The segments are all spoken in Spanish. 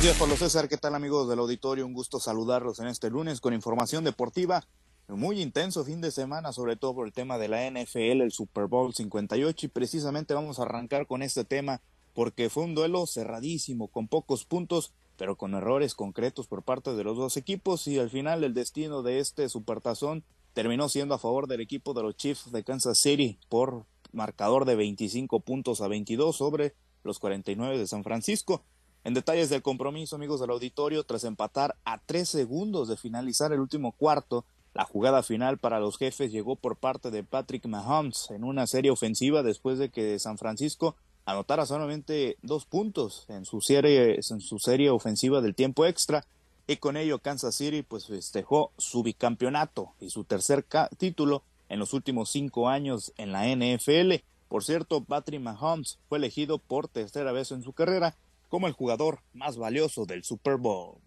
Buenos días, Pablo César. ¿Qué tal, amigos del auditorio? Un gusto saludarlos en este lunes con información deportiva. Muy intenso fin de semana, sobre todo por el tema de la NFL, el Super Bowl 58. Y precisamente vamos a arrancar con este tema porque fue un duelo cerradísimo, con pocos puntos, pero con errores concretos por parte de los dos equipos. Y al final, el destino de este supertazón terminó siendo a favor del equipo de los Chiefs de Kansas City por marcador de 25 puntos a 22 sobre los 49 de San Francisco. En detalles del compromiso, amigos del auditorio, tras empatar a tres segundos de finalizar el último cuarto, la jugada final para los jefes llegó por parte de Patrick Mahomes en una serie ofensiva después de que San Francisco anotara solamente dos puntos en su serie, en su serie ofensiva del tiempo extra y con ello Kansas City pues festejó su bicampeonato y su tercer título en los últimos cinco años en la NFL. Por cierto, Patrick Mahomes fue elegido por tercera vez en su carrera como el jugador más valioso del Super Bowl.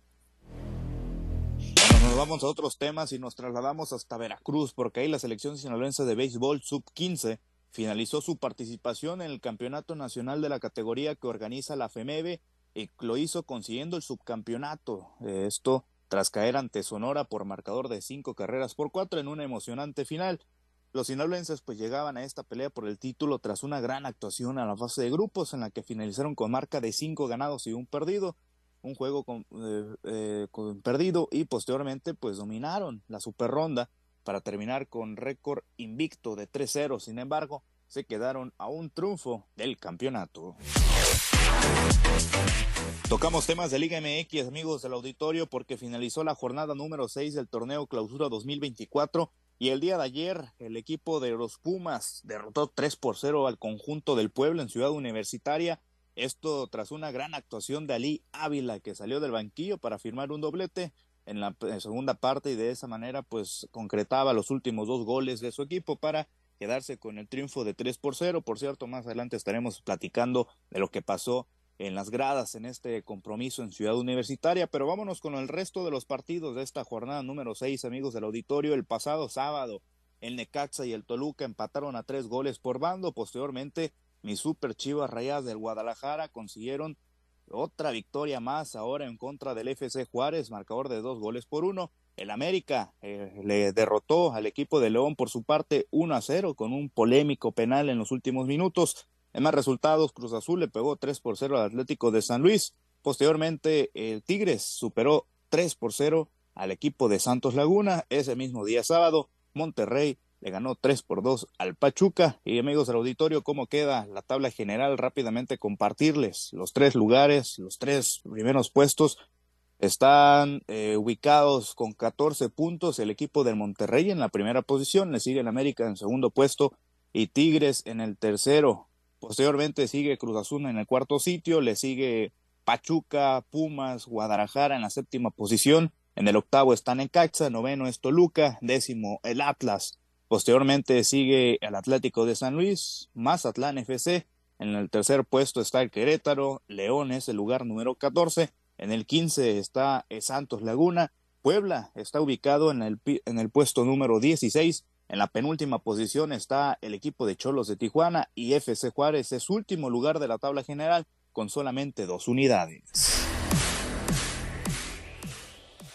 Bueno, nos vamos a otros temas y nos trasladamos hasta Veracruz, porque ahí la selección sinaloense de béisbol sub-15 finalizó su participación en el Campeonato Nacional de la categoría que organiza la FEMEBE y lo hizo consiguiendo el subcampeonato. Esto tras caer ante Sonora por marcador de cinco carreras por cuatro en una emocionante final. Los sinaloenses pues llegaban a esta pelea por el título tras una gran actuación a la fase de grupos en la que finalizaron con marca de cinco ganados y un perdido, un juego con, eh, eh, perdido y posteriormente pues dominaron la super ronda para terminar con récord invicto de 3-0. Sin embargo, se quedaron a un triunfo del campeonato. Tocamos temas de Liga MX, amigos del auditorio, porque finalizó la jornada número 6 del torneo Clausura 2024 y el día de ayer, el equipo de los Pumas derrotó 3 por 0 al conjunto del pueblo en Ciudad Universitaria. Esto tras una gran actuación de Ali Ávila, que salió del banquillo para firmar un doblete en la segunda parte y de esa manera pues concretaba los últimos dos goles de su equipo para quedarse con el triunfo de 3 por 0. Por cierto, más adelante estaremos platicando de lo que pasó en las gradas en este compromiso en Ciudad Universitaria, pero vámonos con el resto de los partidos de esta jornada número 6, amigos del auditorio. El pasado sábado, el Necaxa y el Toluca empataron a tres goles por bando. Posteriormente, mis super chivas rayadas del Guadalajara consiguieron otra victoria más ahora en contra del FC Juárez, marcador de dos goles por uno. El América eh, le derrotó al equipo de León por su parte 1 a 0 con un polémico penal en los últimos minutos. En más resultados, Cruz Azul le pegó 3 por 0 al Atlético de San Luis. Posteriormente, el Tigres superó 3 por 0 al equipo de Santos Laguna. Ese mismo día sábado, Monterrey le ganó 3 por 2 al Pachuca. Y amigos del auditorio, ¿cómo queda la tabla general? Rápidamente compartirles los tres lugares, los tres primeros puestos. Están eh, ubicados con 14 puntos el equipo del Monterrey en la primera posición, le sigue el América en segundo puesto y Tigres en el tercero. Posteriormente sigue Cruz Azul en el cuarto sitio, le sigue Pachuca, Pumas, Guadalajara en la séptima posición. En el octavo está Necaxa, noveno es Toluca, décimo el Atlas. Posteriormente sigue el Atlético de San Luis, Mazatlán FC. En el tercer puesto está el Querétaro, León es el lugar número 14. En el 15 está Santos Laguna. Puebla está ubicado en el, en el puesto número 16 en la penúltima posición está el equipo de Cholos de Tijuana y FC Juárez es último lugar de la tabla general con solamente dos unidades.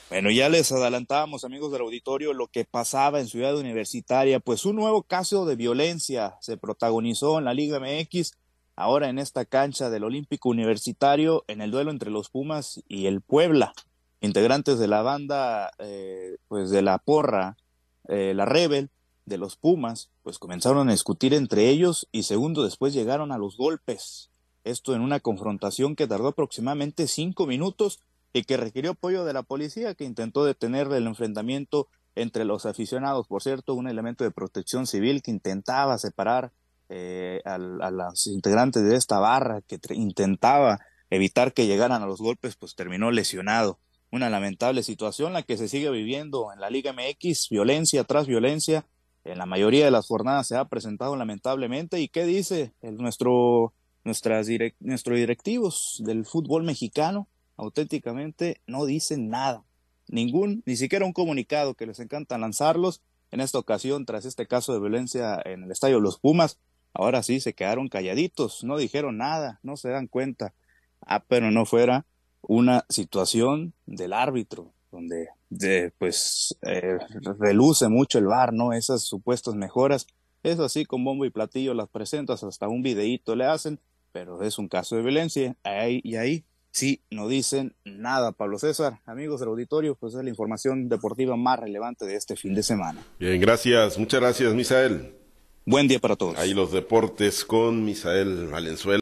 Bueno, ya les adelantábamos, amigos del auditorio, lo que pasaba en Ciudad Universitaria, pues un nuevo caso de violencia se protagonizó en la Liga MX, ahora en esta cancha del Olímpico Universitario, en el duelo entre los Pumas y el Puebla. Integrantes de la banda, eh, pues de la porra, eh, la Rebel, de los Pumas, pues comenzaron a discutir entre ellos y segundo después llegaron a los golpes. Esto en una confrontación que tardó aproximadamente cinco minutos y que requirió apoyo de la policía que intentó detener el enfrentamiento entre los aficionados. Por cierto, un elemento de protección civil que intentaba separar eh, a, a los integrantes de esta barra, que intentaba evitar que llegaran a los golpes, pues terminó lesionado. Una lamentable situación la que se sigue viviendo en la Liga MX, violencia tras violencia, en la mayoría de las jornadas se ha presentado lamentablemente. ¿Y qué dice nuestro, nuestras nuestros directivos del fútbol mexicano? Auténticamente no dicen nada. Ningún, ni siquiera un comunicado que les encanta lanzarlos. En esta ocasión, tras este caso de violencia en el estadio Los Pumas, ahora sí se quedaron calladitos, no dijeron nada, no se dan cuenta. Ah, pero no fuera una situación del árbitro, donde de, pues eh, reluce mucho el VAR, ¿no? Esas supuestas mejoras. Eso así con bombo y platillo las presentas, hasta un videíto le hacen, pero es un caso de violencia. Ahí, y ahí sí no dicen nada, Pablo César. Amigos del auditorio, pues es la información deportiva más relevante de este fin de semana. Bien, gracias. Muchas gracias, Misael. Buen día para todos. Ahí los deportes con Misael Valenzuela.